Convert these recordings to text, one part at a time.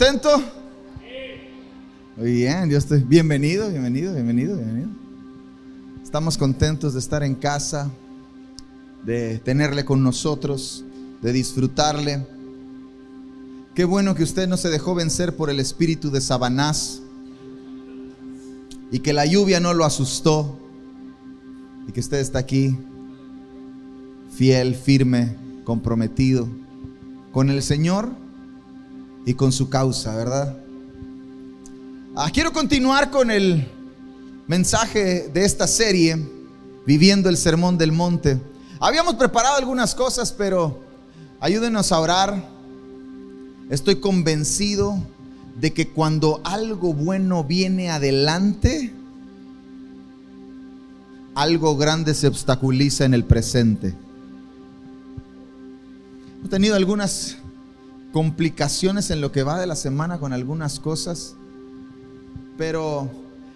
¿Está contento? Muy bien. Bienvenido, bienvenido, bienvenido, bienvenido. Estamos contentos de estar en casa, de tenerle con nosotros, de disfrutarle. Qué bueno que usted no se dejó vencer por el espíritu de Sabanás y que la lluvia no lo asustó y que usted está aquí fiel, firme, comprometido con el Señor y con su causa, ¿verdad? Ah, quiero continuar con el mensaje de esta serie, Viviendo el Sermón del Monte. Habíamos preparado algunas cosas, pero ayúdenos a orar. Estoy convencido de que cuando algo bueno viene adelante, algo grande se obstaculiza en el presente. He tenido algunas complicaciones en lo que va de la semana con algunas cosas, pero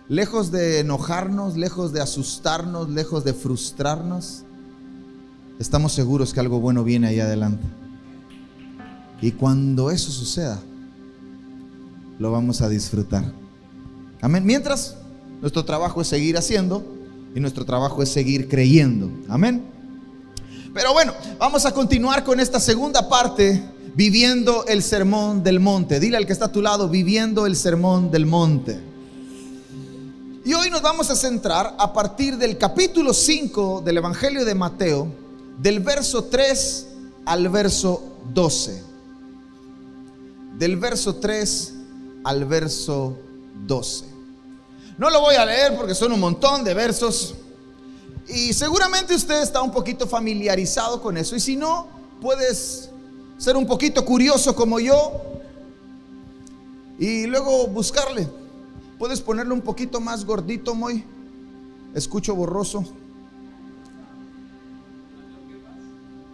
lejos de enojarnos, lejos de asustarnos, lejos de frustrarnos, estamos seguros que algo bueno viene ahí adelante. Y cuando eso suceda, lo vamos a disfrutar. Amén. Mientras, nuestro trabajo es seguir haciendo y nuestro trabajo es seguir creyendo. Amén. Pero bueno, vamos a continuar con esta segunda parte viviendo el sermón del monte. Dile al que está a tu lado, viviendo el sermón del monte. Y hoy nos vamos a centrar a partir del capítulo 5 del Evangelio de Mateo, del verso 3 al verso 12. Del verso 3 al verso 12. No lo voy a leer porque son un montón de versos. Y seguramente usted está un poquito familiarizado con eso. Y si no, puedes ser un poquito curioso como yo y luego buscarle. Puedes ponerle un poquito más gordito, muy. Escucho borroso.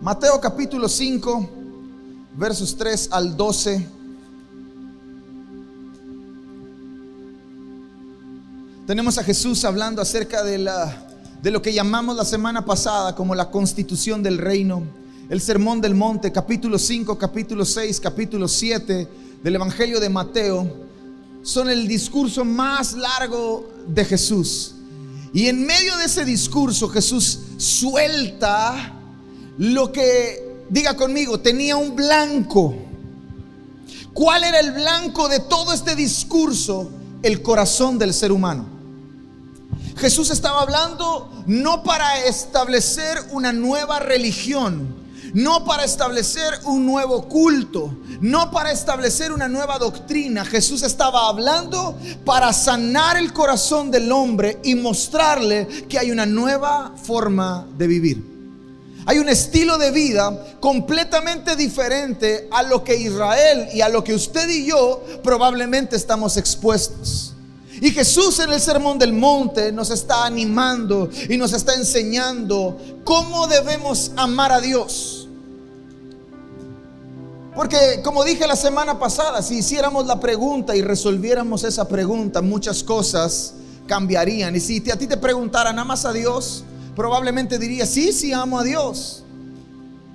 Mateo capítulo 5, versos 3 al 12. Tenemos a Jesús hablando acerca de, la, de lo que llamamos la semana pasada como la constitución del reino el Sermón del Monte, capítulo 5, capítulo 6, capítulo 7 del Evangelio de Mateo, son el discurso más largo de Jesús. Y en medio de ese discurso Jesús suelta lo que, diga conmigo, tenía un blanco. ¿Cuál era el blanco de todo este discurso? El corazón del ser humano. Jesús estaba hablando no para establecer una nueva religión, no para establecer un nuevo culto, no para establecer una nueva doctrina. Jesús estaba hablando para sanar el corazón del hombre y mostrarle que hay una nueva forma de vivir. Hay un estilo de vida completamente diferente a lo que Israel y a lo que usted y yo probablemente estamos expuestos. Y Jesús en el Sermón del Monte nos está animando y nos está enseñando cómo debemos amar a Dios porque como dije la semana pasada, si hiciéramos la pregunta y resolviéramos esa pregunta, muchas cosas cambiarían. Y si a ti te preguntaran, ¿amas a Dios? Probablemente dirías, sí, sí, amo a Dios.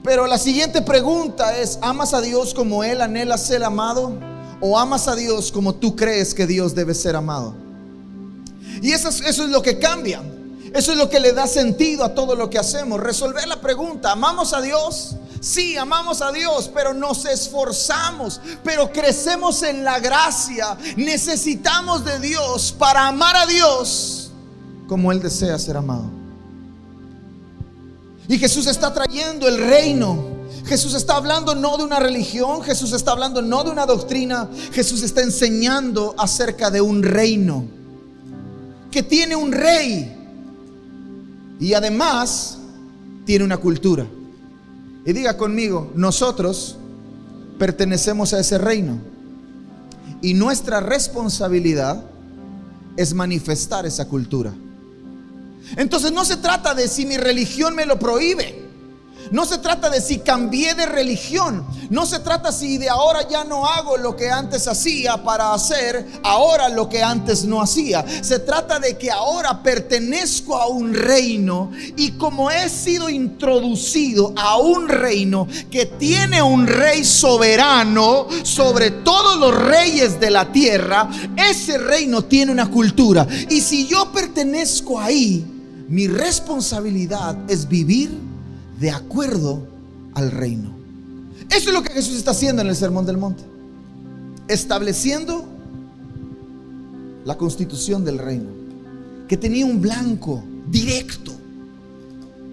Pero la siguiente pregunta es, ¿amas a Dios como Él anhela ser amado? ¿O amas a Dios como tú crees que Dios debe ser amado? Y eso es, eso es lo que cambia. Eso es lo que le da sentido a todo lo que hacemos. Resolver la pregunta, ¿amamos a Dios? Sí, amamos a Dios, pero nos esforzamos, pero crecemos en la gracia. Necesitamos de Dios para amar a Dios como Él desea ser amado. Y Jesús está trayendo el reino. Jesús está hablando no de una religión, Jesús está hablando no de una doctrina, Jesús está enseñando acerca de un reino que tiene un rey y además tiene una cultura. Y diga conmigo, nosotros pertenecemos a ese reino. Y nuestra responsabilidad es manifestar esa cultura. Entonces no se trata de si mi religión me lo prohíbe. No se trata de si cambié de religión. No se trata si de ahora ya no hago lo que antes hacía para hacer ahora lo que antes no hacía. Se trata de que ahora pertenezco a un reino y como he sido introducido a un reino que tiene un rey soberano sobre todos los reyes de la tierra, ese reino tiene una cultura. Y si yo pertenezco ahí, mi responsabilidad es vivir de acuerdo al reino. Eso es lo que Jesús está haciendo en el Sermón del Monte. Estableciendo la constitución del reino. Que tenía un blanco directo.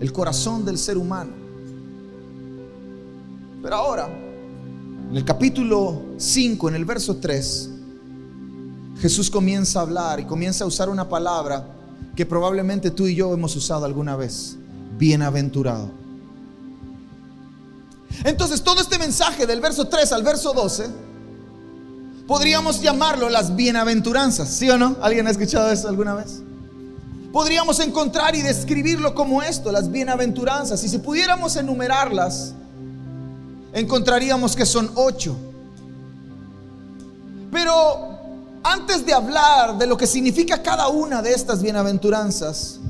El corazón del ser humano. Pero ahora, en el capítulo 5, en el verso 3, Jesús comienza a hablar y comienza a usar una palabra que probablemente tú y yo hemos usado alguna vez. Bienaventurado. Entonces todo este mensaje del verso 3 al verso 12, podríamos llamarlo las bienaventuranzas, ¿sí o no? ¿Alguien ha escuchado eso alguna vez? Podríamos encontrar y describirlo como esto, las bienaventuranzas. Y si pudiéramos enumerarlas, encontraríamos que son ocho. Pero antes de hablar de lo que significa cada una de estas bienaventuranzas,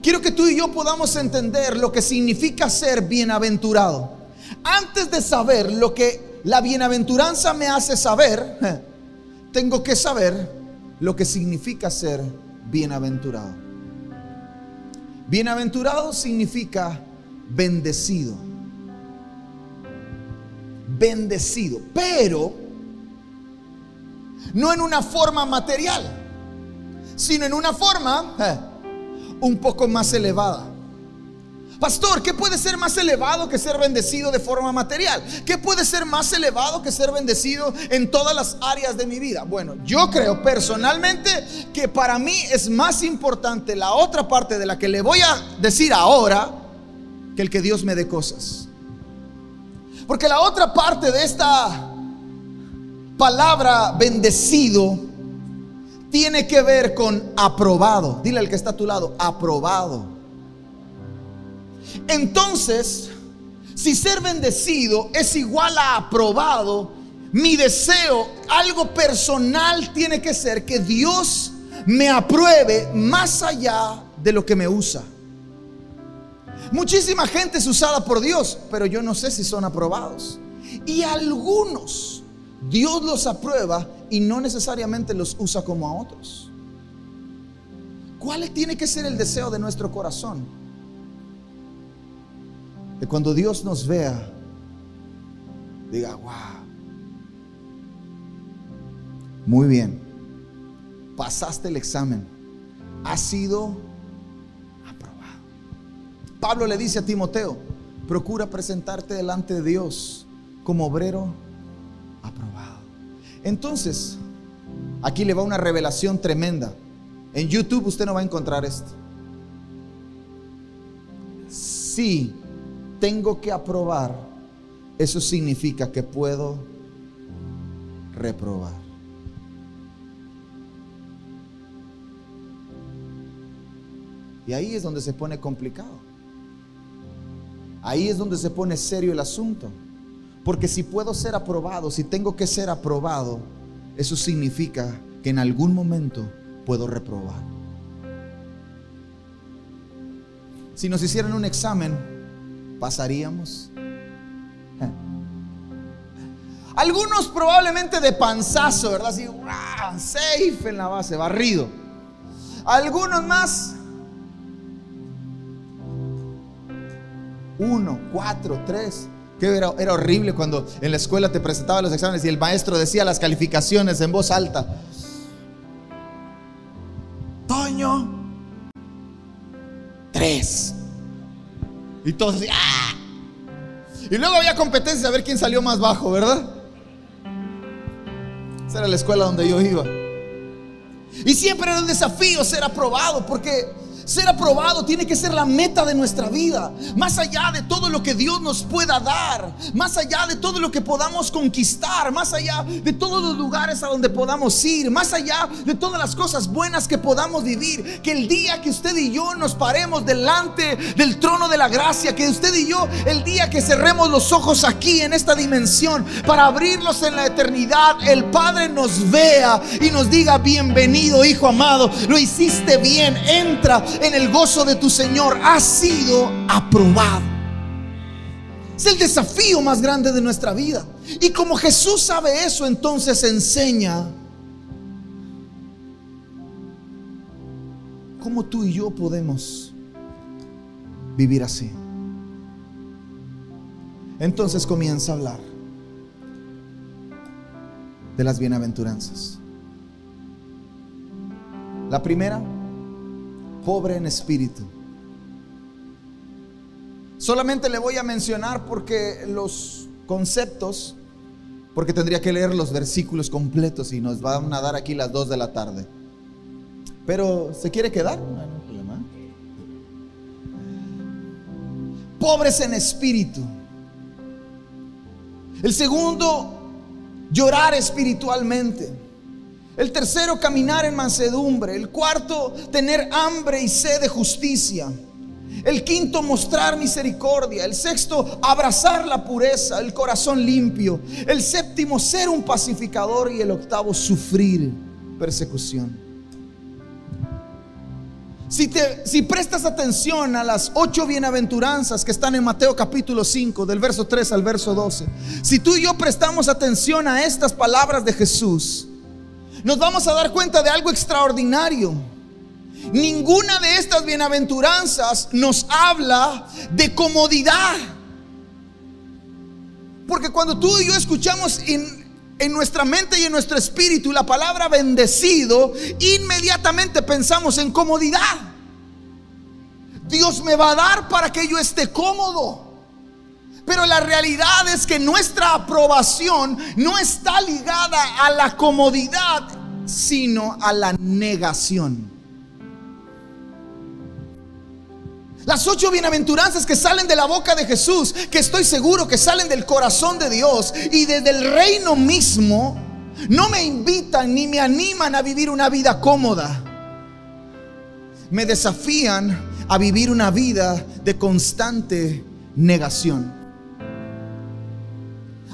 quiero que tú y yo podamos entender lo que significa ser bienaventurado. Antes de saber lo que la bienaventuranza me hace saber, tengo que saber lo que significa ser bienaventurado. Bienaventurado significa bendecido. Bendecido, pero no en una forma material, sino en una forma un poco más elevada. Pastor, ¿qué puede ser más elevado que ser bendecido de forma material? ¿Qué puede ser más elevado que ser bendecido en todas las áreas de mi vida? Bueno, yo creo personalmente que para mí es más importante la otra parte de la que le voy a decir ahora que el que Dios me dé cosas. Porque la otra parte de esta palabra bendecido tiene que ver con aprobado. Dile al que está a tu lado, aprobado. Entonces, si ser bendecido es igual a aprobado, mi deseo, algo personal tiene que ser que Dios me apruebe más allá de lo que me usa. Muchísima gente es usada por Dios, pero yo no sé si son aprobados. Y algunos Dios los aprueba y no necesariamente los usa como a otros. ¿Cuál tiene que ser el deseo de nuestro corazón? Que cuando Dios nos vea, diga, wow, muy bien, pasaste el examen, has sido aprobado. Pablo le dice a Timoteo, procura presentarte delante de Dios como obrero aprobado. Entonces, aquí le va una revelación tremenda. En YouTube usted no va a encontrar esto. Sí, tengo que aprobar, eso significa que puedo reprobar. Y ahí es donde se pone complicado. Ahí es donde se pone serio el asunto. Porque si puedo ser aprobado, si tengo que ser aprobado, eso significa que en algún momento puedo reprobar. Si nos hicieran un examen, pasaríamos? Algunos probablemente de panzazo, ¿verdad? Así, safe en la base, barrido. Algunos más. Uno, cuatro, tres. Que era, era horrible cuando en la escuela te presentaban los exámenes y el maestro decía las calificaciones en voz alta. Toño, tres. Y todos ¡ah! Y luego había competencia a ver quién salió más bajo, ¿verdad? Esa era la escuela donde yo iba. Y siempre era un desafío ser aprobado, porque Ser aprobado tiene que ser la meta de nuestra vida. Más allá de todo lo que Dios nos pueda dar. Más allá de todo lo que podamos conquistar. Más allá de todos los lugares a donde podamos ir. Más allá de todas las cosas buenas que podamos vivir. Que el día que usted y yo nos paremos delante del trono de la gracia. Que usted y yo, el día que cerremos los ojos aquí en esta dimensión. Para abrirlos en la eternidad. El Padre nos vea y nos diga bienvenido hijo amado. Lo hiciste bien. Entra en el gozo de tu Señor, ha sido aprobado. Es el desafío más grande de nuestra vida. Y como Jesús sabe eso, entonces enseña cómo tú y yo podemos vivir así. Entonces comienza a hablar de las bienaventuranzas. La primera pobre en espíritu. Solamente le voy a mencionar porque los conceptos, porque tendría que leer los versículos completos y nos van a dar aquí las 2 de la tarde. Pero, ¿se quiere quedar? Pobres en espíritu. El segundo, llorar espiritualmente. El tercero, caminar en mansedumbre. El cuarto, tener hambre y sed de justicia. El quinto, mostrar misericordia. El sexto, abrazar la pureza, el corazón limpio. El séptimo, ser un pacificador. Y el octavo, sufrir persecución. Si, te, si prestas atención a las ocho bienaventuranzas que están en Mateo capítulo 5, del verso 3 al verso 12, si tú y yo prestamos atención a estas palabras de Jesús, nos vamos a dar cuenta de algo extraordinario. Ninguna de estas bienaventuranzas nos habla de comodidad. Porque cuando tú y yo escuchamos en, nuestra mente y en nuestro espíritu la palabra bendecido, inmediatamente pensamos en comodidad. Dios me va a dar para que yo esté cómodo. Pero la realidad es que nuestra aprobación no está ligada a la comodidad, sino a la negación. Las ocho bienaventuranzas que salen de la boca de Jesús, que estoy seguro que salen del corazón de Dios y desde el reino mismo, no me invitan ni me animan a vivir una vida cómoda. Me desafían a vivir una vida de constante negación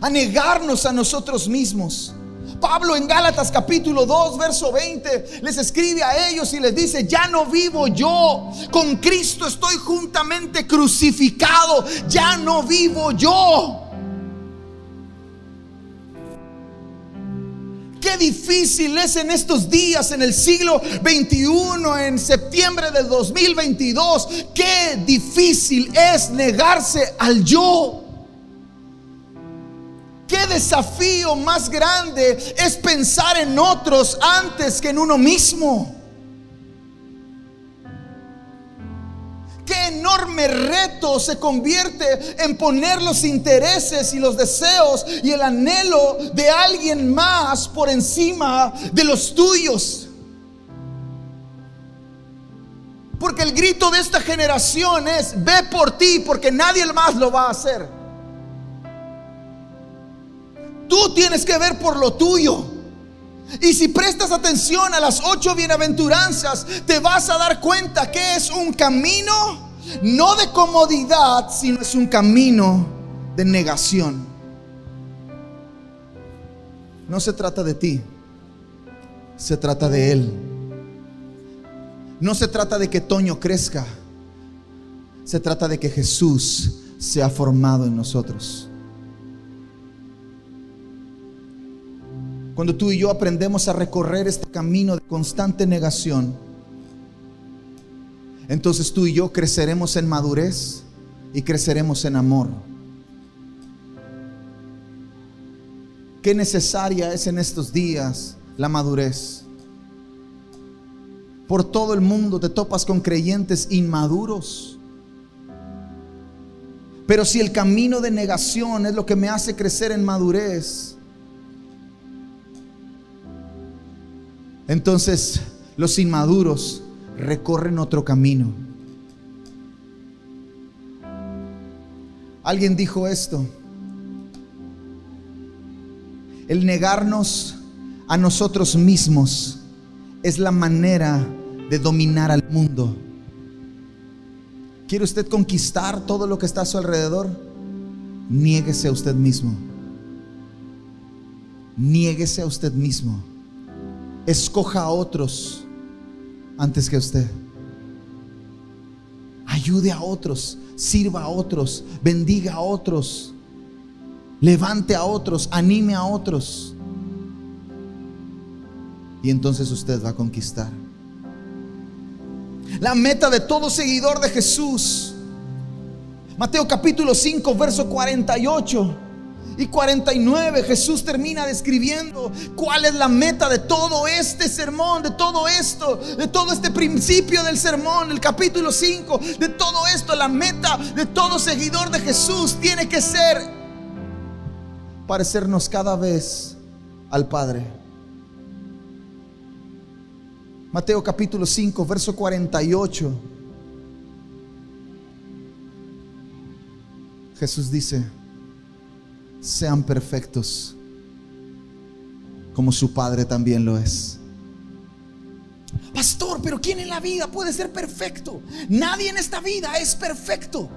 a negarnos a nosotros mismos. Pablo en Gálatas capítulo 2, verso 20, les escribe a ellos y les dice, ya no vivo yo, con Cristo estoy juntamente crucificado, ya no vivo yo. Qué difícil es en estos días, en el siglo 21, en septiembre del 2022, qué difícil es negarse al yo. ¿Qué desafío más grande es pensar en otros antes que en uno mismo? Qué enorme reto se convierte en poner los intereses y los deseos y el anhelo de alguien más por encima de los tuyos. Porque el grito de esta generación es, ve por ti porque nadie más lo va a hacer. Tú tienes que ver por lo tuyo. Y si prestas atención a las ocho bienaventuranzas, te vas a dar cuenta que es un camino no de comodidad, sino es un camino de negación. No se trata de ti, se trata de Él. No se trata de que Toño crezca, se trata de que Jesús sea formado en nosotros. Cuando tú y yo aprendemos a recorrer este camino de constante negación, entonces tú y yo creceremos en madurez y creceremos en amor. Qué necesaria es en estos días la madurez. Por todo el mundo te topas con creyentes inmaduros. Pero si el camino de negación es lo que me hace crecer en madurez, entonces los inmaduros recorren otro camino. Alguien dijo esto. El negarnos a nosotros mismos es la manera de dominar al mundo. ¿Quiere usted conquistar todo lo que está a su alrededor? Niéguese a usted mismo. Niéguese a usted mismo. Escoja a otros antes que usted. Ayude a otros, sirva a otros, bendiga a otros, levante a otros, anime a otros. Y entonces usted va a conquistar. La meta de todo seguidor de Jesús. Mateo capítulo 5, verso 48 y 49, Jesús termina describiendo cuál es la meta de todo este sermón, de todo esto, de todo este principio del sermón, el capítulo 5, de todo esto, la meta de todo seguidor de Jesús tiene que ser parecernos cada vez al Padre. Mateo capítulo 5, verso 48. Jesús dice, sean perfectos como su Padre también lo es. Pastor, pero ¿quién en la vida puede ser perfecto? Nadie en esta vida es perfecto.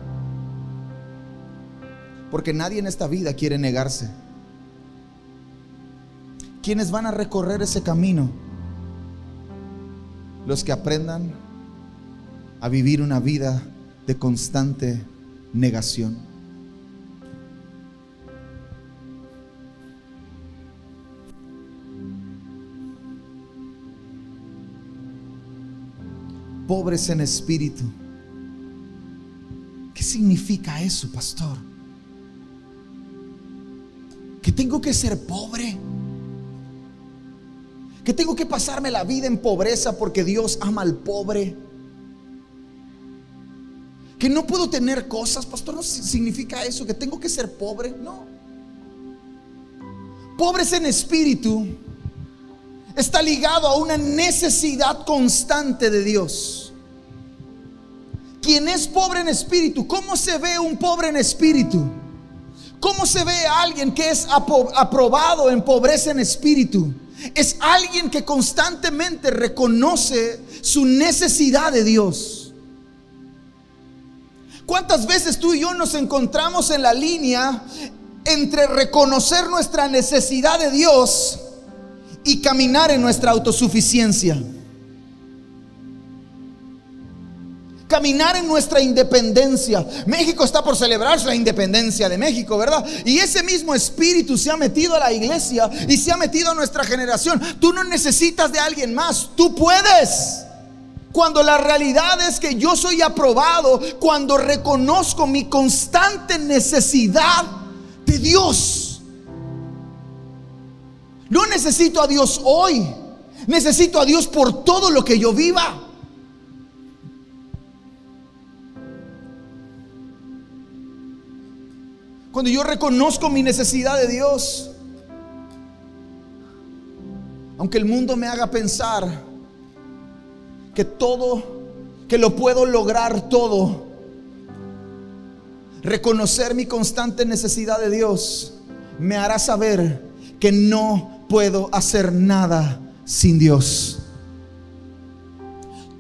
Porque nadie en esta vida quiere negarse. ¿Quiénes van a recorrer ese camino? Los que aprendan a vivir una vida de constante negación. Pobres en espíritu. ¿Qué significa eso, pastor? Que tengo que ser pobre. Que tengo que pasarme la vida en pobreza porque Dios ama al pobre. Que no puedo tener cosas, pastor, no significa eso, que tengo que ser pobre. No. Pobres en espíritu está ligado a una necesidad constante de Dios. Quien es pobre en espíritu, ¿cómo se ve un pobre en espíritu? ¿Cómo se ve alguien que es aprobado en pobreza en espíritu? Es alguien que constantemente reconoce su necesidad de Dios. ¿Cuántas veces tú y yo nos encontramos en la línea entre reconocer nuestra necesidad de Dios y caminar en nuestra autosuficiencia. Caminar en nuestra independencia. México está por celebrar la independencia de México, ¿verdad? Y ese mismo espíritu se ha metido a la iglesia y se ha metido a nuestra generación. Tú no necesitas de alguien más, tú puedes. Cuando la realidad es que yo soy aprobado, cuando reconozco mi constante necesidad de Dios. No necesito a Dios hoy. Necesito a Dios por todo lo que yo viva. Cuando yo reconozco mi necesidad de Dios, aunque el mundo me haga pensar que todo, que lo puedo lograr todo, reconocer mi constante necesidad de Dios me hará saber que no puedo hacer nada sin Dios.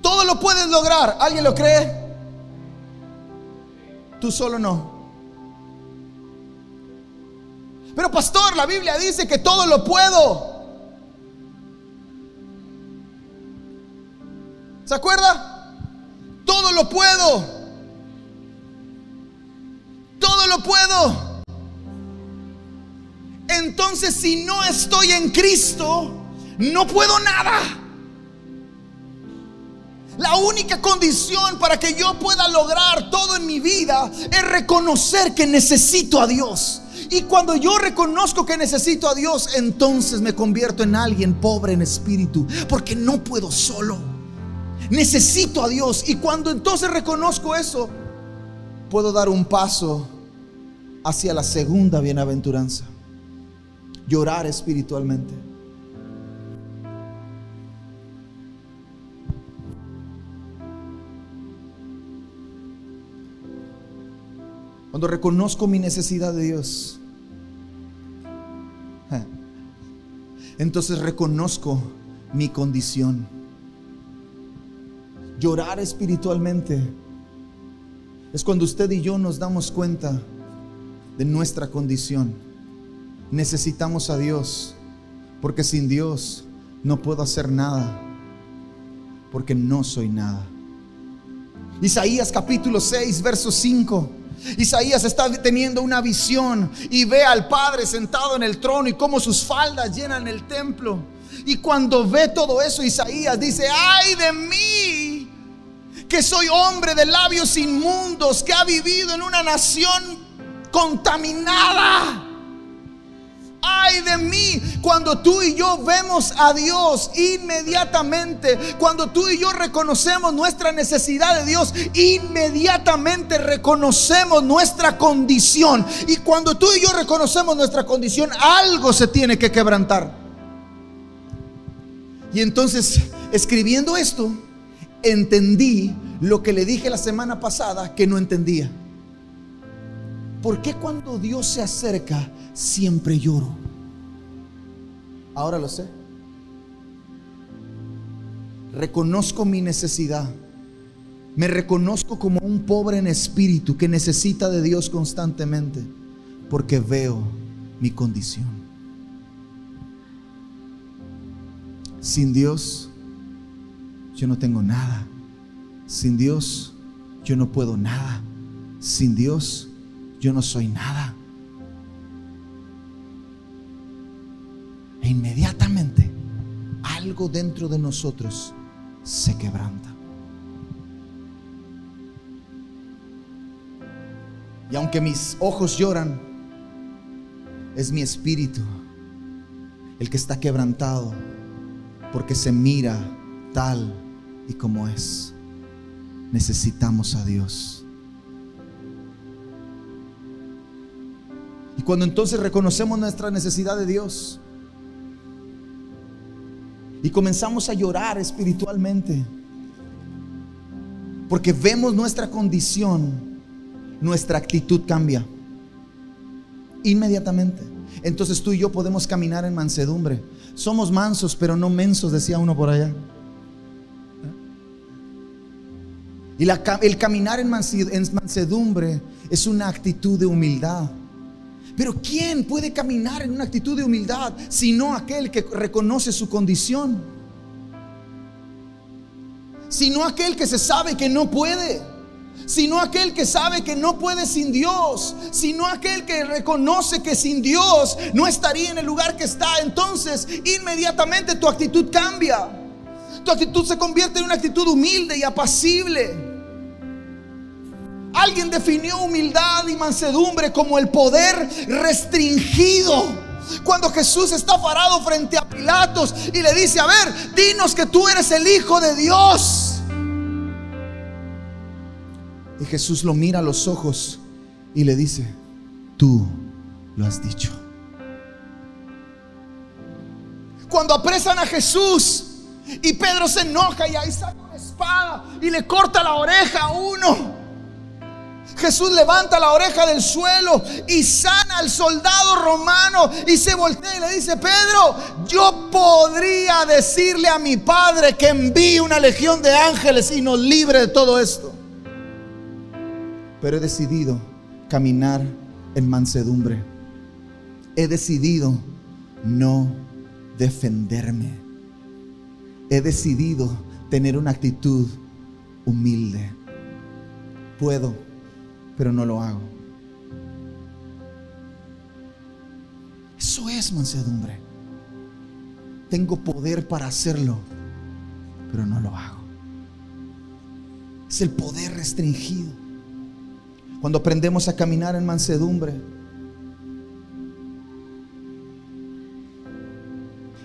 Todo lo puedes lograr. ¿Alguien lo cree? Tú solo no. Pero pastor, la Biblia dice que todo lo puedo. ¿Se acuerda? Todo lo puedo. Todo lo puedo. Entonces si no estoy en Cristo, no puedo nada. La única condición para que yo pueda lograr todo en mi vida es reconocer que necesito a Dios. Y cuando yo reconozco que necesito a Dios, entonces me convierto en alguien pobre en espíritu, porque no puedo solo. Necesito a Dios. Y cuando entonces reconozco eso, puedo dar un paso hacia la segunda bienaventuranza llorar espiritualmente. Cuando reconozco mi necesidad de Dios, entonces reconozco mi condición. Llorar espiritualmente es cuando usted y yo nos damos cuenta de nuestra condición. Necesitamos a Dios, porque sin Dios no puedo hacer nada, porque no soy nada. Isaías capítulo 6, verso 5. Isaías está teniendo una visión y ve al Padre sentado en el trono y cómo sus faldas llenan el templo. Y cuando ve todo eso, Isaías dice, ay de mí, que soy hombre de labios inmundos, que ha vivido en una nación contaminada. Ay de mí, cuando tú y yo vemos a Dios inmediatamente, cuando tú y yo reconocemos nuestra necesidad de Dios, inmediatamente reconocemos nuestra condición. Y cuando tú y yo reconocemos nuestra condición, algo se tiene que quebrantar. Y entonces, escribiendo esto, entendí lo que le dije la semana pasada que no entendía. ¿Por qué cuando Dios se acerca siempre lloro? Ahora lo sé. Reconozco mi necesidad. Me reconozco como un pobre en espíritu que necesita de Dios constantemente porque veo mi condición. Sin Dios yo no tengo nada. Sin Dios yo no puedo nada. Sin Dios yo no soy nada. E inmediatamente algo dentro de nosotros se quebranta. Y aunque mis ojos lloran, es mi espíritu el que está quebrantado porque se mira tal y como es. Necesitamos a Dios. Cuando entonces reconocemos nuestra necesidad de Dios y comenzamos a llorar espiritualmente, porque vemos nuestra condición, nuestra actitud cambia inmediatamente. Entonces tú y yo podemos caminar en mansedumbre. Somos mansos, pero no mensos, decía uno por allá. Y el caminar en mansedumbre es una actitud de humildad. Pero ¿quién puede caminar en una actitud de humildad sino aquel que reconoce su condición? Sino aquel que se sabe que no puede. Sino aquel que sabe que no puede sin Dios. Sino aquel que reconoce que sin Dios no estaría en el lugar que está. Entonces inmediatamente tu actitud cambia. Tu actitud se convierte en una actitud humilde y apacible. Alguien definió humildad y mansedumbre como el poder restringido. Cuando Jesús está parado frente a Pilatos y le dice, a ver, dinos que tú eres el Hijo de Dios. Y Jesús lo mira a los ojos y le dice, tú lo has dicho. Cuando apresan a Jesús y Pedro se enoja y ahí saca una espada y le corta la oreja a uno. Jesús levanta la oreja del suelo y sana al soldado romano y se voltea y le dice, Pedro, yo podría decirle a mi Padre que envíe una legión de ángeles y nos libre de todo esto. Pero he decidido caminar en mansedumbre. He decidido no defenderme. He decidido tener una actitud humilde. Puedo pero no lo hago. Eso es mansedumbre. Tengo poder para hacerlo, pero no lo hago. Es el poder restringido. Cuando aprendemos a caminar en mansedumbre,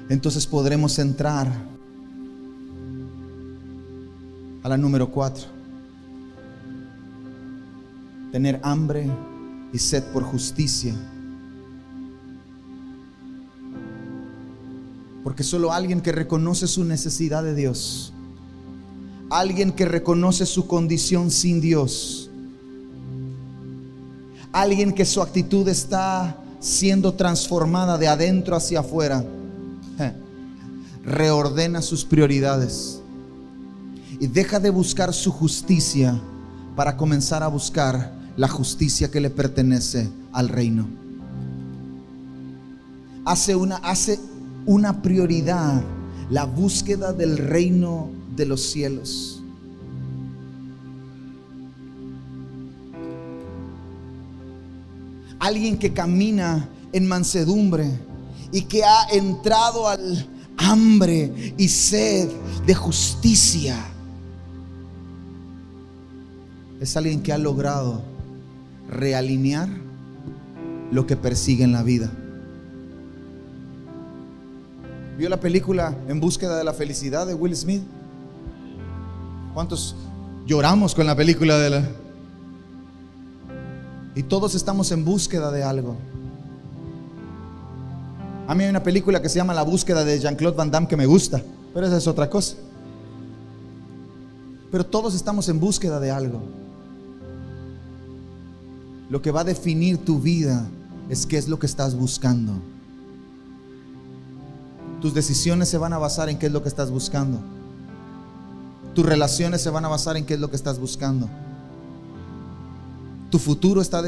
entonces podremos entrar a la número cuatro tener hambre y sed por justicia. Porque solo alguien que reconoce su necesidad de Dios, alguien que reconoce su condición sin Dios, Alguien que su actitud está siendo transformada de adentro hacia afuera. Reordena sus prioridades y deja de buscar su justicia para comenzar a buscar la justicia que le pertenece al reino. Hace una, hace una prioridad la búsqueda del reino de los cielos. Alguien que camina en mansedumbre y que ha entrado al hambre y sed de justicia. Es alguien que ha logrado realinear lo que persigue en la vida. ¿Vio la película En búsqueda de la felicidad de Will Smith? ¿Cuántos lloramos con la película de la... Y todos estamos en búsqueda de algo. A mí hay una película que se llama La búsqueda de Jean-Claude Van Damme que me gusta, pero esa es otra cosa. Pero todos estamos en búsqueda de algo. Lo que va a definir tu vida es qué es lo que estás buscando. Tus decisiones se van a basar en qué es lo que estás buscando. Tus relaciones se van a basar en qué es lo que estás buscando. Tu futuro está,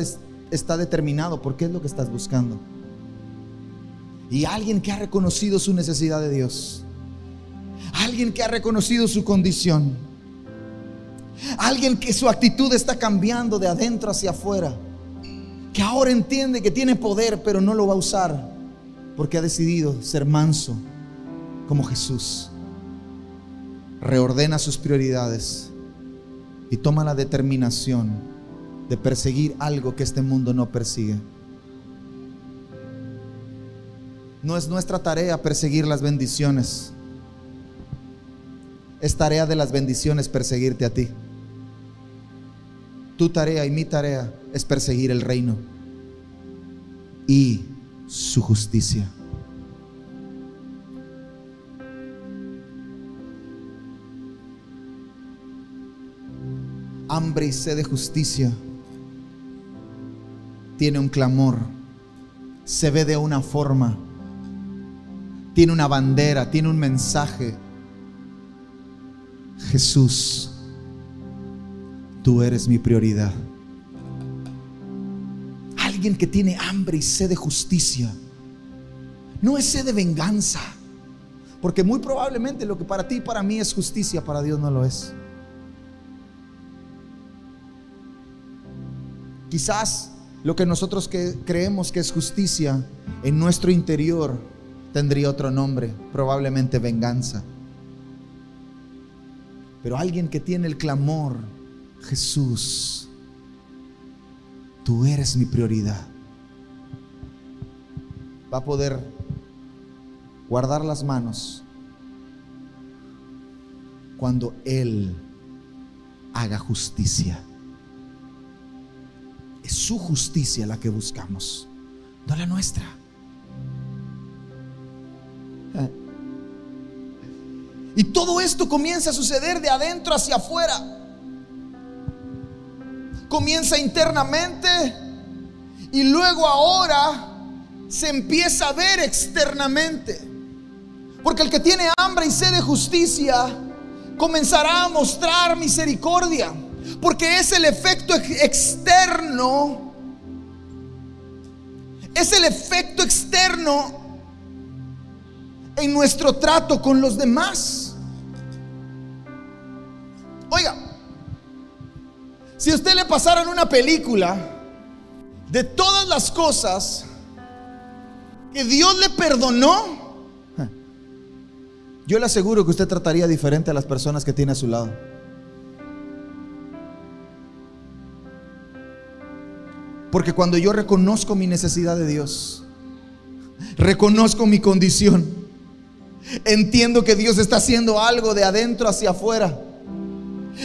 está determinado por qué es lo que estás buscando. Y alguien que ha reconocido su necesidad de Dios. Alguien que ha reconocido su condición. Alguien que su actitud está cambiando de adentro hacia afuera. Que ahora entiende que tiene poder, pero no lo va a usar porque ha decidido ser manso como Jesús. Reordena sus prioridades y toma la determinación de perseguir algo que este mundo no persigue. No es nuestra tarea perseguir las bendiciones. Es tarea de las bendiciones perseguirte a ti. Tu tarea y mi tarea es perseguir el reino y su justicia. Hambre y sed de justicia. Tiene un clamor. Se ve de una forma. Tiene una bandera, tiene un mensaje. Jesús, tú eres mi prioridad que tiene hambre y sed de justicia. No es sed de venganza. Porque muy probablemente lo que para ti y para mí es justicia, para Dios no lo es. Quizás lo que nosotros creemos que es justicia en nuestro interior tendría otro nombre, probablemente venganza. Pero alguien que tiene el clamor, Jesús, Tú eres mi prioridad. Va a poder guardar las manos cuando Él haga justicia. Es su justicia la que buscamos, no la nuestra. Y todo esto comienza a suceder de adentro hacia afuera comienza internamente y luego ahora se empieza a ver externamente. Porque el que tiene hambre y sed de justicia comenzará a mostrar misericordia. Porque es el efecto externo. Es el efecto externo en nuestro trato con los demás. Oiga, si a usted le pasaran una película de todas las cosas que Dios le perdonó, yo le aseguro que usted trataría diferente a las personas que tiene a su lado. Porque cuando yo reconozco mi necesidad de Dios, reconozco mi condición, entiendo que Dios está haciendo algo de adentro hacia afuera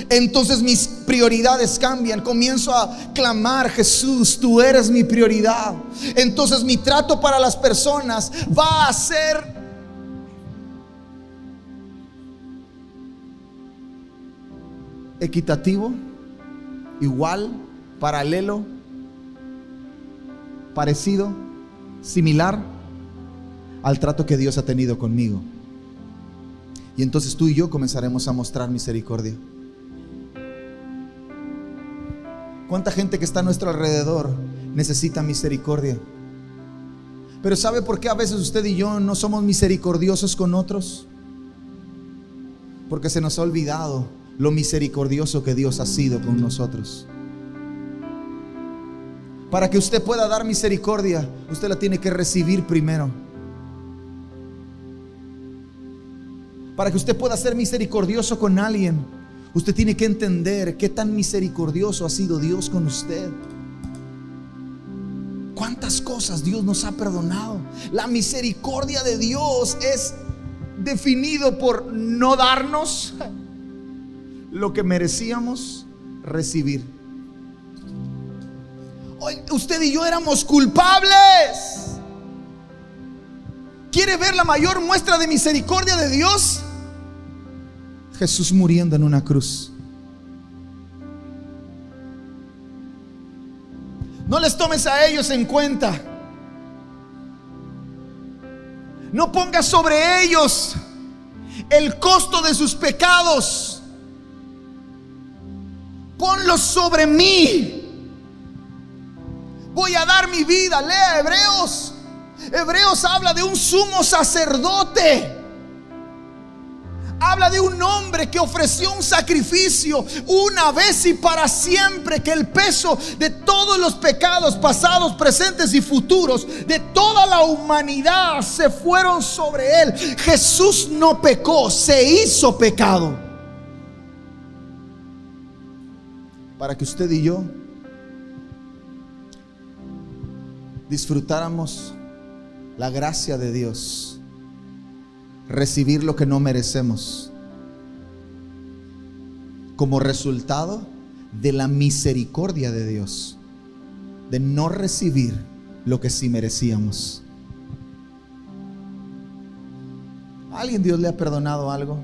entonces mis prioridades cambian. Comienzo a clamar, Jesús, tú eres mi prioridad. Entonces mi trato para las personas va a ser equitativo, igual, paralelo, parecido, similar al trato que Dios ha tenido conmigo. Y entonces tú y yo comenzaremos a mostrar misericordia. ¿Cuánta gente que está a nuestro alrededor necesita misericordia? Pero ¿sabe por qué a veces usted y yo no somos misericordiosos con otros? Porque se nos ha olvidado lo misericordioso que Dios ha sido con nosotros. Para que usted pueda dar misericordia, usted la tiene que recibir primero. Para que usted pueda ser misericordioso con alguien, usted tiene que entender qué tan misericordioso ha sido Dios con usted. ¿Cuántas cosas Dios nos ha perdonado? La misericordia de Dios es definido por no darnos lo que merecíamos recibir. Hoy usted y yo éramos culpables. ¿Quiere ver la mayor muestra de misericordia de Dios? Jesús muriendo en una cruz. No les tomes a ellos en cuenta. No pongas sobre ellos el costo de sus pecados. Ponlos sobre mí. Voy a dar mi vida. Lea Hebreos. Hebreos habla de un sumo sacerdote. Habla de un hombre que ofreció un sacrificio una vez y para siempre, que el peso de todos los pecados pasados, presentes y futuros de toda la humanidad se fueron sobre él. Jesús no pecó, se hizo pecado. Para que usted y yo disfrutáramos la gracia de Dios, recibir lo que no merecemos, como resultado de la misericordia de Dios, de no recibir lo que sí merecíamos. ¿A alguien Dios le ha perdonado algo?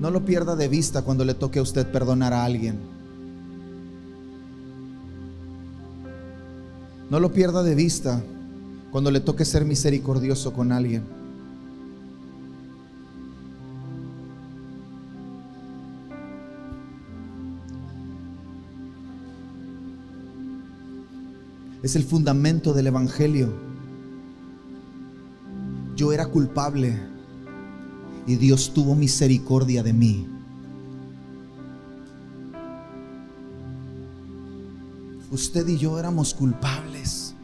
No lo pierda de vista cuando le toque a usted perdonar a alguien. No lo pierda de vista cuando le toque ser misericordioso con alguien. Es el fundamento del Evangelio. Yo era culpable y Dios tuvo misericordia de mí. usted y yo éramos culpables.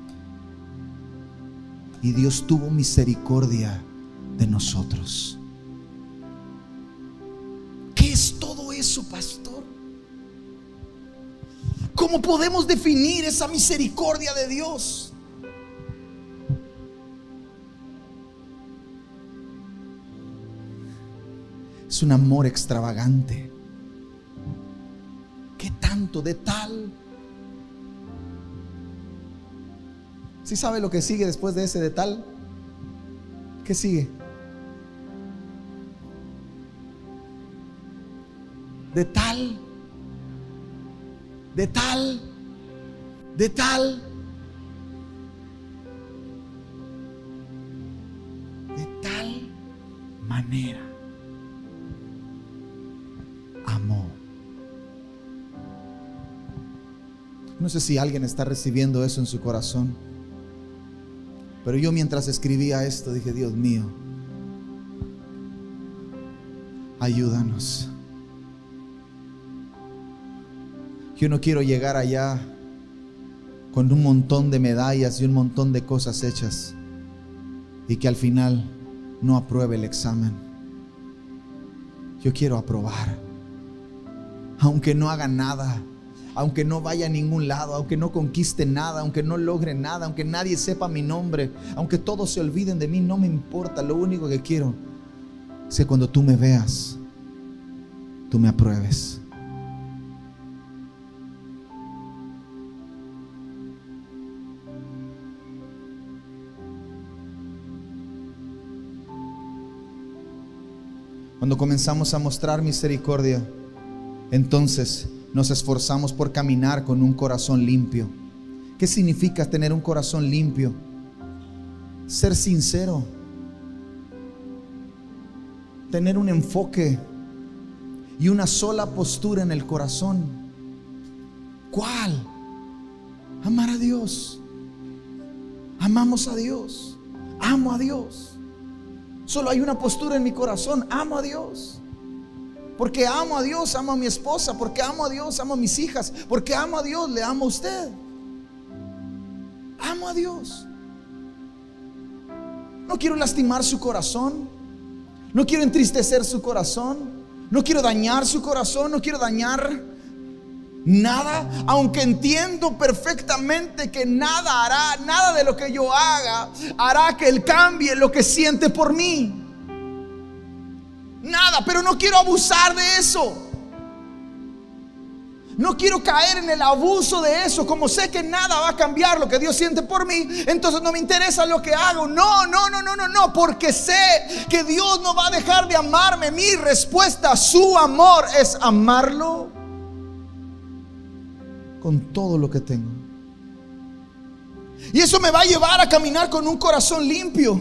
Y Dios tuvo misericordia de nosotros. ¿Cómo podemos definir esa misericordia de Dios? Es un amor extravagante. ¿Qué tanto de tal ¿Sí sabe lo que sigue después de ese de tal? ¿Qué sigue? De tal, de tal, de tal, de tal manera. Amó. No sé si alguien está recibiendo eso en su corazón. Pero yo mientras escribía esto dije, Dios mío, ayúdanos. Yo no quiero llegar allá con un montón de medallas y un montón de cosas hechas y que al final no apruebe el examen. Yo quiero aprobar, aunque no haga nada aunque no vaya a ningún lado, aunque no conquiste nada, aunque no logre nada, aunque nadie sepa mi nombre, aunque todos se olviden de mí, no me importa. Lo único que quiero es que cuando tú me veas, tú me apruebes. Cuando comenzamos a mostrar misericordia, entonces nos esforzamos por caminar con un corazón limpio, ¿Qué significa tener un corazón limpio? Ser sincero. Tener un enfoque y una sola postura en el corazón. ¿Cuál? Amar a Dios. Amamos a Dios. Amo a Dios. Solo hay una postura en mi corazón. Amo a Dios. Porque amo a Dios, amo a mi esposa. Porque amo a Dios, amo a mis hijas. Porque amo a Dios, le amo a usted. Amo a Dios. No quiero lastimar su corazón. No quiero entristecer su corazón. No quiero dañar su corazón. No quiero dañar nada. Aunque entiendo perfectamente que nada hará, nada de lo que yo haga hará que él cambie lo que siente por mí. Nada, pero no quiero abusar de eso. No quiero caer en el abuso de eso. Como sé que nada va a cambiar lo que Dios siente por mí, entonces no me interesa lo que hago. No, no, no, no, no, no. Porque sé que Dios no va a dejar de amarme. Mi respuesta su amor es amarlo con todo lo que tengo. Y eso me va a llevar a caminar con un corazón limpio.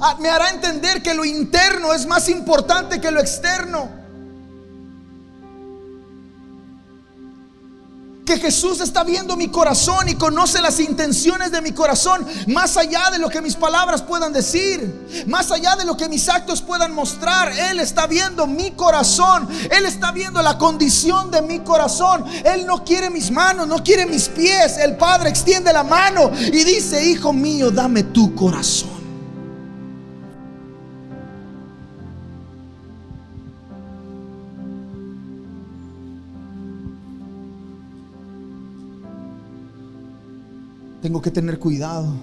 Ah, me hará entender que lo interno es más importante que lo externo. Que Jesús está viendo mi corazón y conoce las intenciones de mi corazón, más allá de lo que mis palabras puedan decir, más allá de lo que mis actos puedan mostrar. Él está viendo mi corazón, Él está viendo la condición de mi corazón. Él no quiere mis manos, no quiere mis pies. El Padre extiende la mano y dice, hijo mío, dame tu corazón. Tengo que tener cuidado.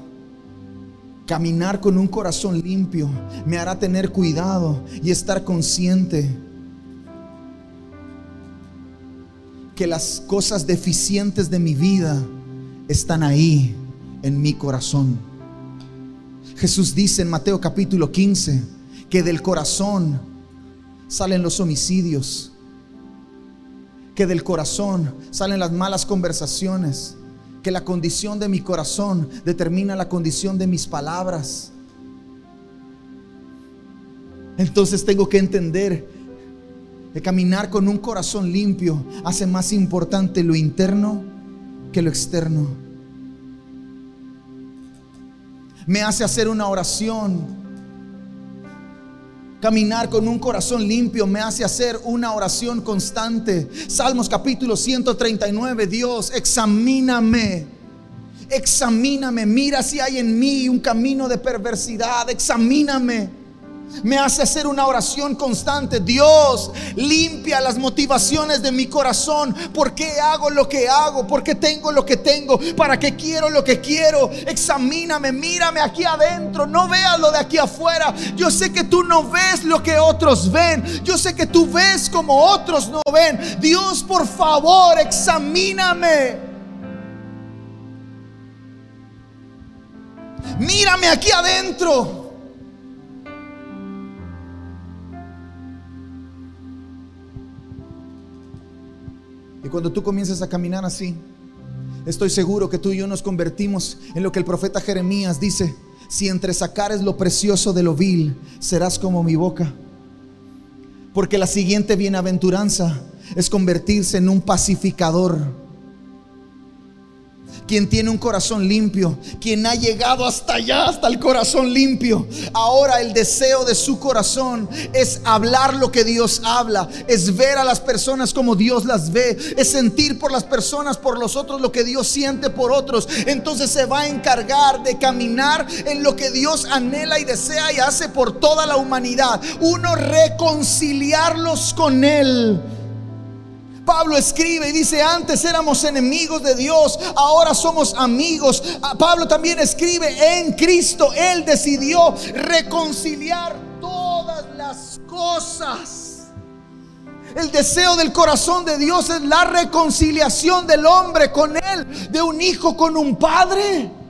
Caminar con un corazón limpio me hará tener cuidado y estar consciente que las cosas deficientes de mi vida están ahí en mi corazón. Jesús dice en Mateo capítulo 15 que del corazón salen los homicidios, que del corazón salen las malas conversaciones, que la condición de mi corazón determina la condición de mis palabras. Entonces tengo que entender que caminar con un corazón limpio hace más importante lo interno que lo externo. Me hace hacer una oración Caminar con un corazón limpio me hace hacer una oración constante. Salmos capítulo 139, Dios, examíname. Examíname, mira si hay en mí un camino de perversidad, examíname me hace hacer una oración constante. Dios, limpia las motivaciones de mi corazón. ¿Por qué hago lo que hago? ¿Por qué tengo lo que tengo? ¿Para qué quiero lo que quiero? Examíname, mírame aquí adentro. No veas lo de aquí afuera. Yo sé que tú no ves lo que otros ven. Yo sé que tú ves como otros no ven. Dios, por favor, examíname. Mírame aquí adentro. Cuando tú comienzas a caminar así, estoy seguro que tú y yo nos convertimos en lo que el profeta Jeremías dice, si entre sacares lo precioso de lo vil, serás como mi boca. Porque la siguiente bienaventuranza es convertirse en un pacificador quien tiene un corazón limpio, quien ha llegado hasta allá, hasta el corazón limpio. Ahora el deseo de su corazón es hablar lo que Dios habla, es ver a las personas como Dios las ve, es sentir por las personas, por los otros lo que Dios siente por otros. Entonces se va a encargar de caminar en lo que Dios anhela y desea y hace por toda la humanidad. Uno reconciliarlos con Él Pablo escribe y dice, antes éramos enemigos de Dios, ahora somos amigos. Ah, Pablo también escribe, en Cristo Él decidió reconciliar todas las cosas. El deseo del corazón de Dios es la reconciliación del hombre con Él, de un hijo con un padre.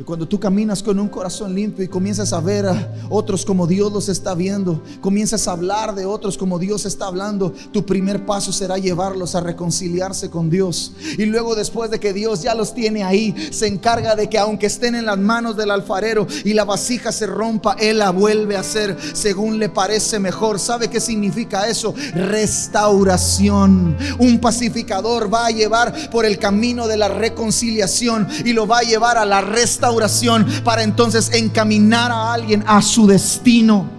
Y cuando tú caminas con un corazón limpio y comienzas a ver a otros como Dios los está viendo, comienzas a hablar de otros como Dios está hablando, tu primer paso será llevarlos a reconciliarse con Dios. Y luego después de que Dios ya los tiene ahí, se encarga de que aunque estén en las manos del alfarero y la vasija se rompa, Él la vuelve a hacer según le parece mejor. ¿Sabe qué significa eso? Restauración. Un pacificador va a llevar por el camino de la reconciliación y lo va a llevar a la restauración para entonces encaminar a alguien a su destino.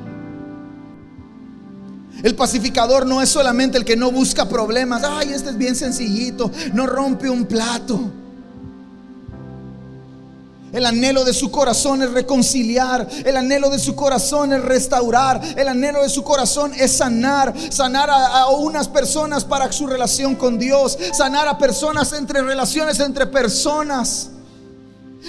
El pacificador no es solamente el que no busca problemas. Ay, este es bien sencillito. No rompe un plato. El anhelo de su corazón es reconciliar. El anhelo de su corazón es restaurar. El anhelo de su corazón es sanar. Sanar a, unas personas para su relación con Dios. Sanar a personas entre relaciones entre personas.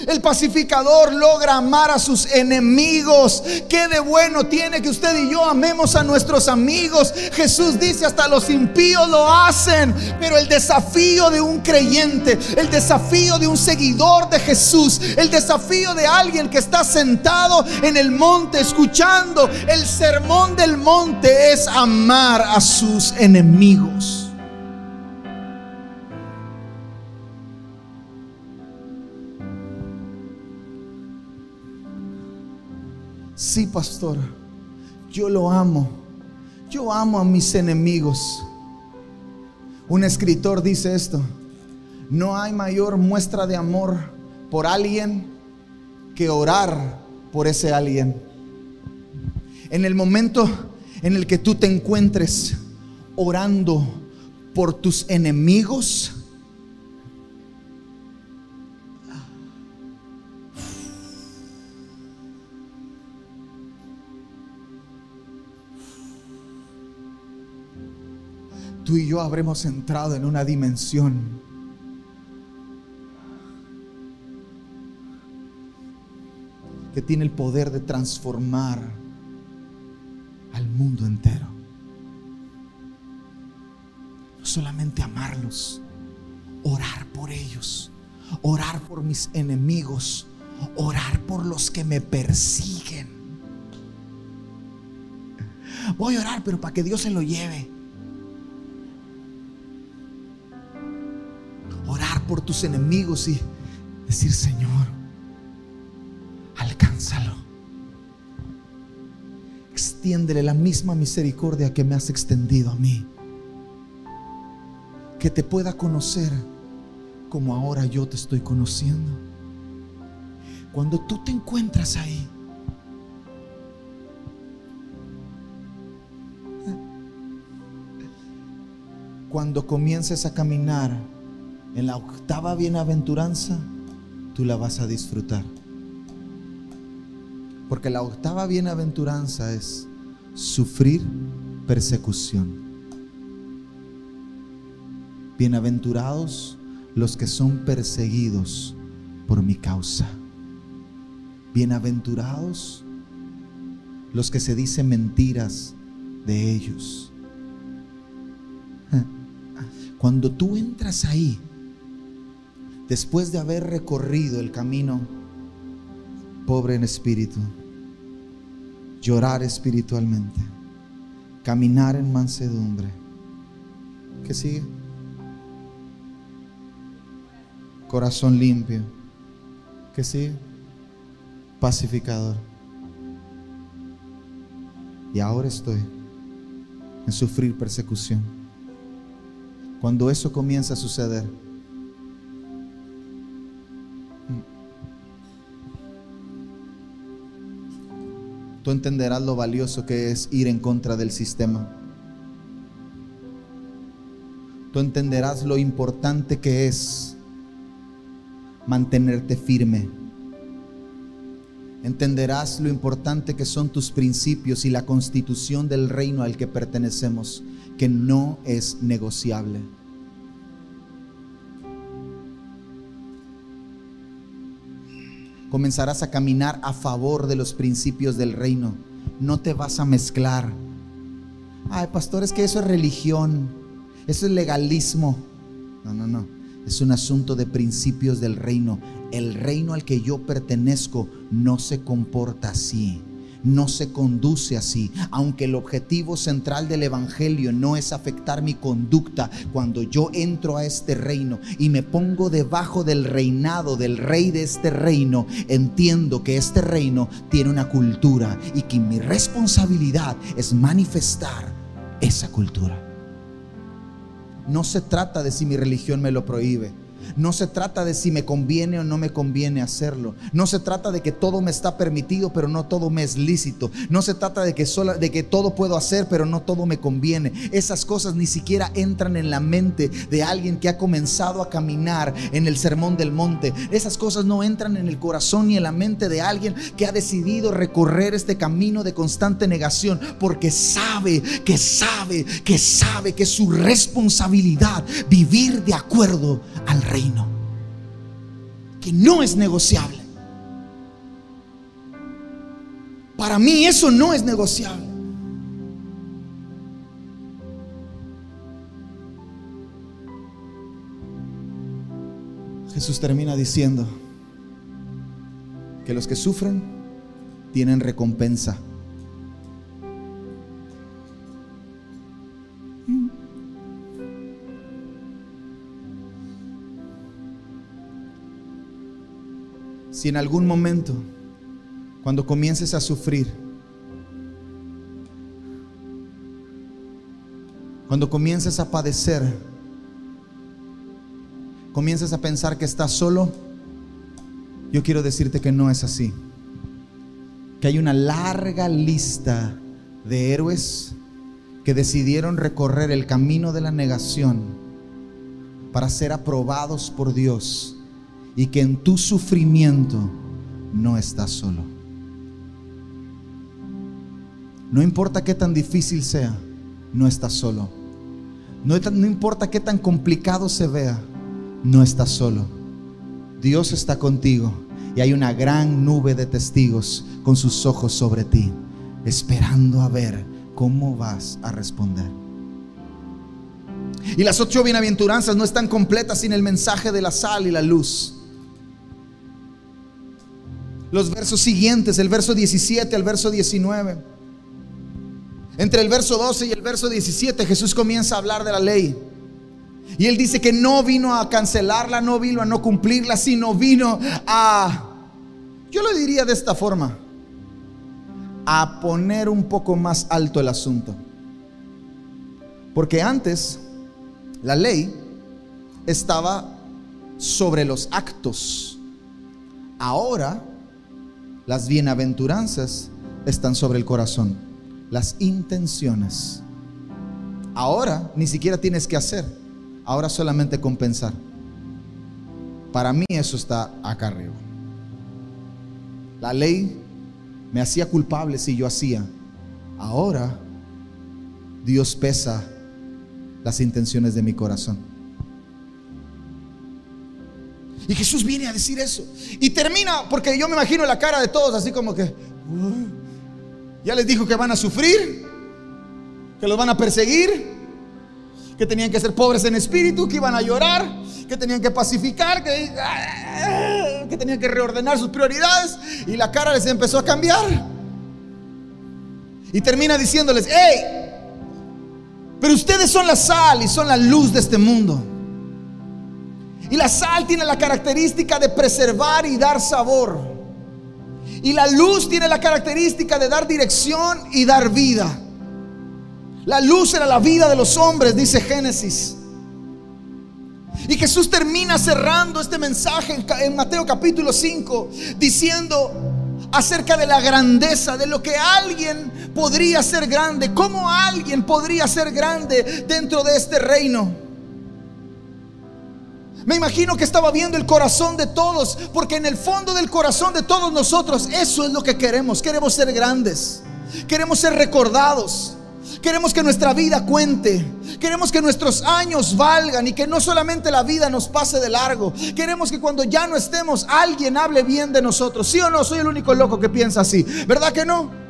El pacificador logra amar a sus enemigos. ¿Qué de bueno tiene que usted y yo amemos a nuestros amigos? Jesús dice, hasta los impíos lo hacen. Pero el desafío de un creyente, el desafío de un seguidor de Jesús, el desafío de alguien que está sentado en el monte escuchando el sermón del monte es amar a sus enemigos. Sí, pastor, yo lo amo. Yo amo a mis enemigos. Un escritor dice esto. No hay mayor muestra de amor por alguien que orar por ese alguien. En el momento en el que tú te encuentres orando por tus enemigos, tú y yo habremos entrado en una dimensión que tiene el poder de transformar al mundo entero. No solamente amarlos, orar por ellos, orar por mis enemigos, orar por los que me persiguen. Voy a orar, pero para que Dios se lo lleve. Por tus enemigos y decir, Señor, alcánzalo. Extiéndele la misma misericordia que me has extendido a mí. Que te pueda conocer como ahora yo te estoy conociendo. Cuando tú te encuentras ahí, cuando comiences a caminar en la octava bienaventuranza, tú la vas a disfrutar. Porque la octava bienaventuranza es sufrir persecución. Bienaventurados los que son perseguidos por mi causa. Bienaventurados los que se dicen mentiras de ellos. Cuando tú entras ahí, después de haber recorrido el camino, pobre en espíritu, llorar espiritualmente, caminar en mansedumbre. ¿Qué sigue? Corazón limpio. ¿Qué sigue? Pacificador. Y ahora estoy en sufrir persecución. Cuando eso comienza a suceder, tú entenderás lo valioso que es ir en contra del sistema. Tú entenderás lo importante que es mantenerte firme. Entenderás lo importante que son tus principios y la constitución del reino al que pertenecemos, que no es negociable. Comenzarás a caminar a favor de los principios del reino. No te vas a mezclar. Ay, pastor, es que eso es religión. Eso es legalismo. No, no, no. Es un asunto de principios del reino. El reino al que yo pertenezco no se comporta así no se conduce así. Aunque el objetivo central del Evangelio no es afectar mi conducta, cuando yo entro a este reino y me pongo debajo del reinado del rey de este reino, entiendo que este reino tiene una cultura y que mi responsabilidad es manifestar esa cultura. No se trata de si mi religión me lo prohíbe. No se trata de si me conviene o no me conviene hacerlo. No se trata de que todo me está permitido, pero no todo me es lícito. No se trata de que, de que todo puedo hacer, pero no todo me conviene. Esas cosas ni siquiera entran en la mente de alguien que ha comenzado a caminar en el sermón del monte. Esas cosas no entran en el corazón ni en la mente de alguien que ha decidido recorrer este camino de constante negación, porque sabe, que sabe, que sabe que es su responsabilidad vivir de acuerdo al que no es negociable. Para mí eso no es negociable. Jesús termina diciendo que los que sufren tienen recompensa. Si en algún momento, cuando comiences a sufrir, cuando comiences a padecer, comiences a pensar que estás solo, yo quiero decirte que no es así. Que hay una larga lista de héroes que decidieron recorrer el camino de la negación para ser aprobados por Dios y que en tu sufrimiento no estás solo. No importa qué tan difícil sea, no estás solo. No, importa qué tan complicado se vea, no estás solo. Dios está contigo y hay una gran nube de testigos con sus ojos sobre ti, esperando a ver cómo vas a responder. Y las ocho bienaventuranzas no están completas sin el mensaje de la sal y la luz los versos siguientes, el verso 17 al verso 19. Entre el verso 12 y el verso 17 Jesús comienza a hablar de la ley. Y él dice que no vino a cancelarla, no vino a no cumplirla, sino vino a, yo lo diría de esta forma, a poner un poco más alto el asunto. Porque antes la ley estaba sobre los actos. Ahora las bienaventuranzas están sobre el corazón, las intenciones. Ahora ni siquiera tienes que hacer, ahora solamente compensar. Para mí eso está acá arriba. La ley me hacía culpable si yo hacía. Ahora Dios pesa las intenciones de mi corazón. Y Jesús viene a decir eso. Y termina, porque yo me imagino la cara de todos así como que, ya les dijo que van a sufrir, que los van a perseguir, que tenían que ser pobres en espíritu, que iban a llorar, que tenían que pacificar, que, que tenían que reordenar sus prioridades. Y la cara les empezó a cambiar. Y termina diciéndoles, hey, pero ustedes son la sal y son la luz de este mundo. Y la sal tiene la característica de preservar y dar sabor. Y la luz tiene la característica de dar dirección y dar vida. La luz era la vida de los hombres, dice Génesis. Y Jesús termina cerrando este mensaje en Mateo capítulo 5 diciendo acerca de la grandeza, de lo que alguien podría ser grande, cómo alguien podría ser grande dentro de este reino. Me imagino que estaba viendo el corazón de todos, porque en el fondo del corazón de todos nosotros eso es lo que queremos. Queremos ser grandes, queremos ser recordados, queremos que nuestra vida cuente, queremos que nuestros años valgan y que no solamente la vida nos pase de largo. Queremos que cuando ya no estemos alguien hable bien de nosotros. ¿Sí o no? Soy el único loco que piensa así. ¿Verdad que no?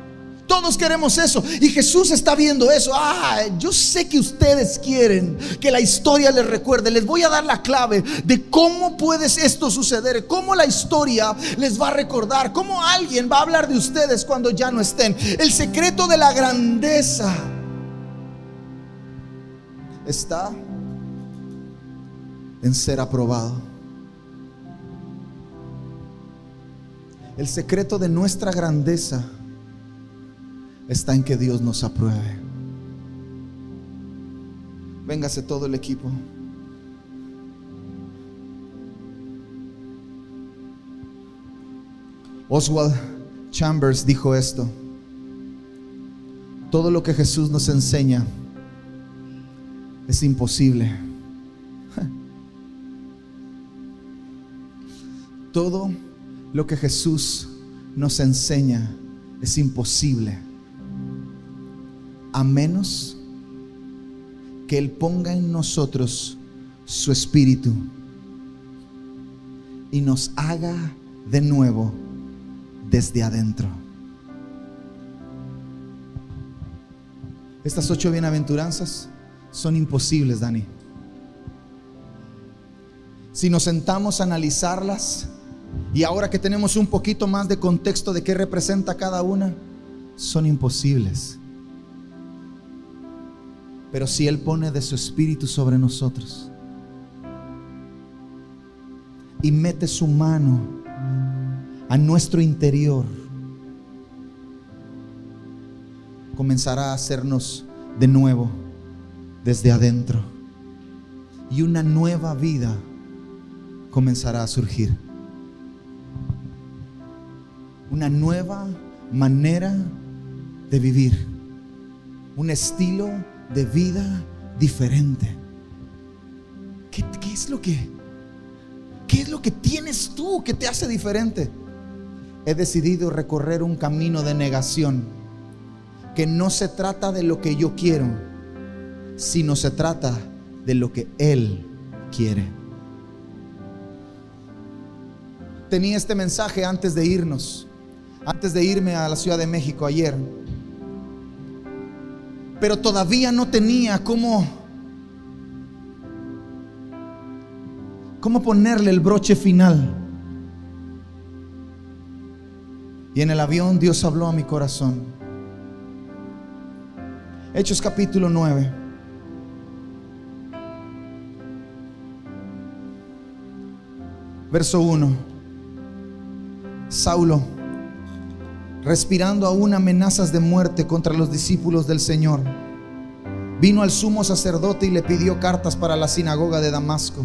Todos queremos eso. Y Jesús está viendo eso. Ah, yo sé que ustedes quieren que la historia les recuerde. Les voy a dar la clave de cómo puede esto suceder. Cómo la historia les va a recordar. Cómo alguien va a hablar de ustedes cuando ya no estén. El secreto de la grandeza está en ser aprobado. El secreto de nuestra grandeza está en que Dios nos apruebe. Véngase todo el equipo. Oswald Chambers dijo esto. Todo lo que Jesús nos enseña es imposible. Todo lo que Jesús nos enseña es imposible a menos que Él ponga en nosotros su espíritu y nos haga de nuevo desde adentro. Estas ocho bienaventuranzas son imposibles, Dani. Si nos sentamos a analizarlas y ahora que tenemos un poquito más de contexto de qué representa cada una, son imposibles. Pero si Él pone de su espíritu sobre nosotros y mete su mano a nuestro interior, comenzará a hacernos de nuevo desde adentro. Y una nueva vida comenzará a surgir. Una nueva manera de vivir. Un estilo de vida diferente. ¿Qué, es lo que qué es lo que tienes tú que te hace diferente? He decidido recorrer un camino de negación que no se trata de lo que yo quiero, sino se trata de lo que él quiere. Tenía este mensaje antes de irnos, antes de irme a la Ciudad de México ayer pero todavía no tenía cómo, cómo ponerle el broche final. Y en el avión Dios habló a mi corazón. Hechos capítulo 9. Verso 1. Saulo respirando aún amenazas de muerte contra los discípulos del Señor, vino al sumo sacerdote y le pidió cartas para la sinagoga de Damasco,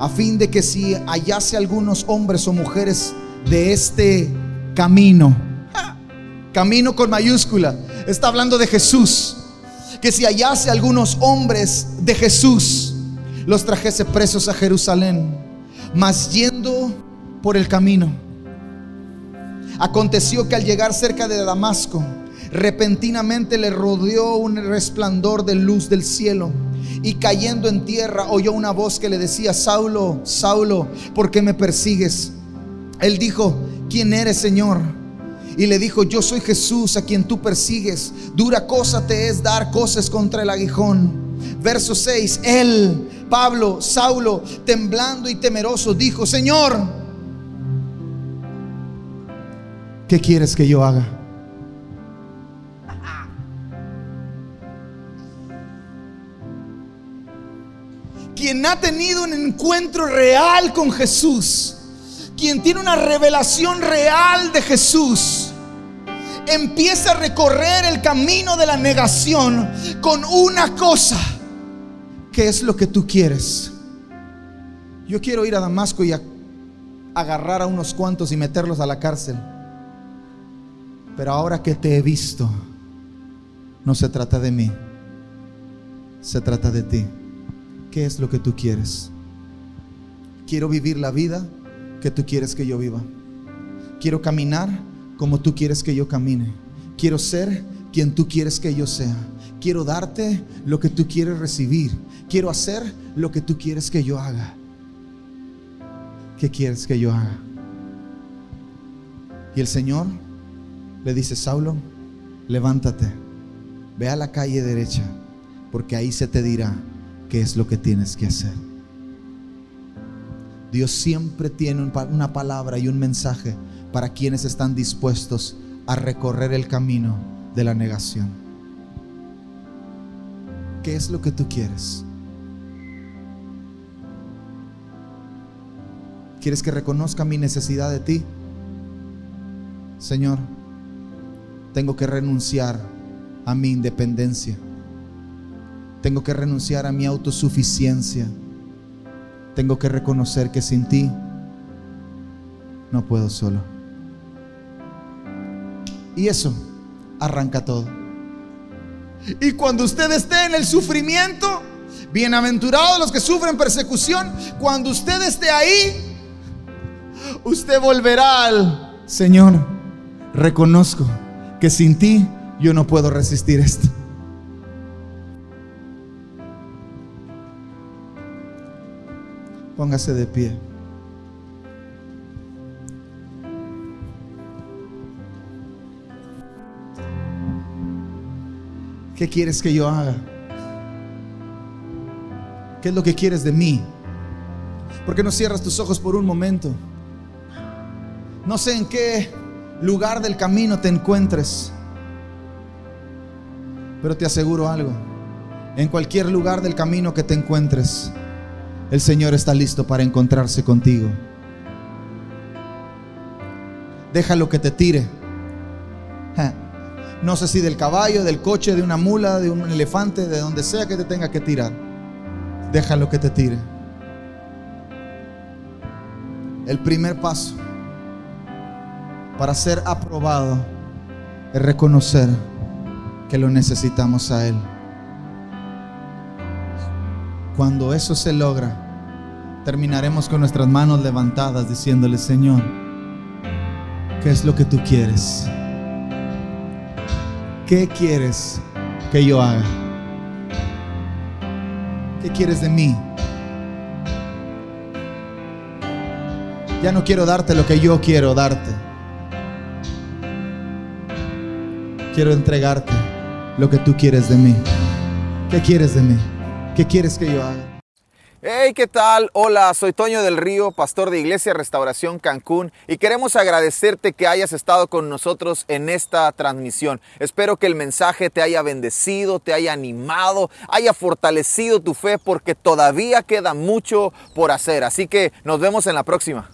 a fin de que si hallase algunos hombres o mujeres de este camino, camino con mayúscula, está hablando de Jesús, que si hallase algunos hombres de Jesús, los trajese presos a Jerusalén, mas yendo por el camino Aconteció que al llegar cerca de Damasco, repentinamente le rodeó un resplandor de luz del cielo. Y cayendo en tierra oyó una voz que le decía, Saulo, Saulo, ¿por qué me persigues? Él dijo, ¿quién eres, Señor? Y le dijo, yo soy Jesús a quien tú persigues. Dura cosa te es dar cosas contra el aguijón. Verso 6, él, Pablo, Saulo, temblando y temeroso, dijo, Señor, ¿qué quieres que yo haga? Quien ha tenido un encuentro real con Jesús, quien tiene una revelación real de Jesús, empieza a recorrer el camino de la negación con una cosa, que es lo que tú quieres. Yo quiero ir a Damasco y agarrar a unos cuantos y meterlos a la cárcel. Pero ahora que te he visto, no se trata de mí, se trata de ti. ¿Qué es lo que tú quieres? Quiero vivir la vida que tú quieres que yo viva. Quiero caminar como tú quieres que yo camine. Quiero ser quien tú quieres que yo sea. Quiero darte lo que tú quieres recibir. Quiero hacer lo que tú quieres que yo haga. ¿Qué quieres que yo haga? Y el Señor le dice, Saulo, levántate, ve a la calle derecha, porque ahí se te dirá qué es lo que tienes que hacer. Dios siempre tiene una palabra y un mensaje para quienes están dispuestos a recorrer el camino de la negación. ¿Qué es lo que tú quieres? ¿Quieres que reconozca mi necesidad de ti? Señor, tengo que renunciar a mi independencia. Tengo que renunciar a mi autosuficiencia. Tengo que reconocer que sin ti no puedo solo. Y eso arranca todo. Y cuando usted esté en el sufrimiento, bienaventurados los que sufren persecución, cuando usted esté ahí, usted volverá al Señor. Reconozco que sin ti yo no puedo resistir esto. Póngase de pie. ¿Qué quieres que yo haga? ¿Qué es lo que quieres de mí? ¿Por qué no cierras tus ojos por un momento? No sé en qué lugar del camino te encuentres, pero te aseguro algo. En cualquier lugar del camino que te encuentres, el Señor está listo para encontrarse contigo. Déjalo que te tire. No sé si del caballo, del coche, de una mula, de un elefante, de donde sea que te tenga que tirar. Déjalo que te tire. El primer paso para ser aprobado es reconocer que lo necesitamos a Él. Cuando eso se logra, terminaremos con nuestras manos levantadas diciéndole, Señor, ¿qué es lo que tú quieres? ¿Qué quieres que yo haga? ¿Qué quieres de mí? Ya no quiero darte lo que yo quiero darte. Quiero entregarte lo que tú quieres de mí. ¿Qué quieres de mí? ¿Qué quieres que yo haga? Hey, ¿qué tal? Hola, soy Toño del Río, pastor de Iglesia Restauración Cancún y queremos agradecerte que hayas estado con nosotros en esta transmisión. Espero que el mensaje te haya bendecido, te haya animado, haya fortalecido tu fe porque todavía queda mucho por hacer. Así que nos vemos en la próxima.